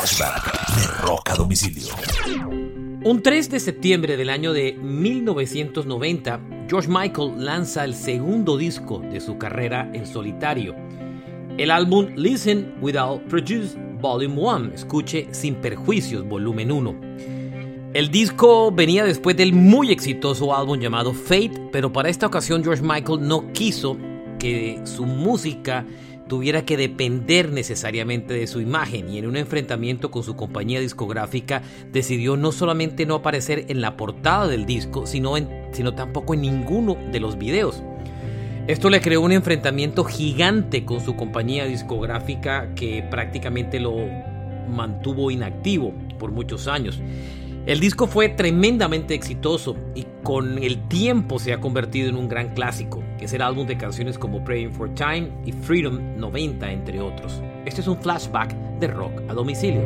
de Domicilio. Un 3 de septiembre del año de 1990, George Michael lanza el segundo disco de su carrera en solitario. El álbum Listen Without Prejudice Volume 1, escuche sin perjuicios, volumen 1. El disco venía después del muy exitoso álbum llamado Fate, pero para esta ocasión George Michael no quiso que su música tuviera que depender necesariamente de su imagen y en un enfrentamiento con su compañía discográfica decidió no solamente no aparecer en la portada del disco, sino, sino tampoco en ninguno de los videos. Esto le creó un enfrentamiento gigante con su compañía discográfica que prácticamente lo mantuvo inactivo por muchos años. El disco fue tremendamente exitoso y con el tiempo se ha convertido en un gran clásico, que es el álbum de canciones como Praying for Time y Freedom 90, entre otros. Este es un flashback de rock a domicilio.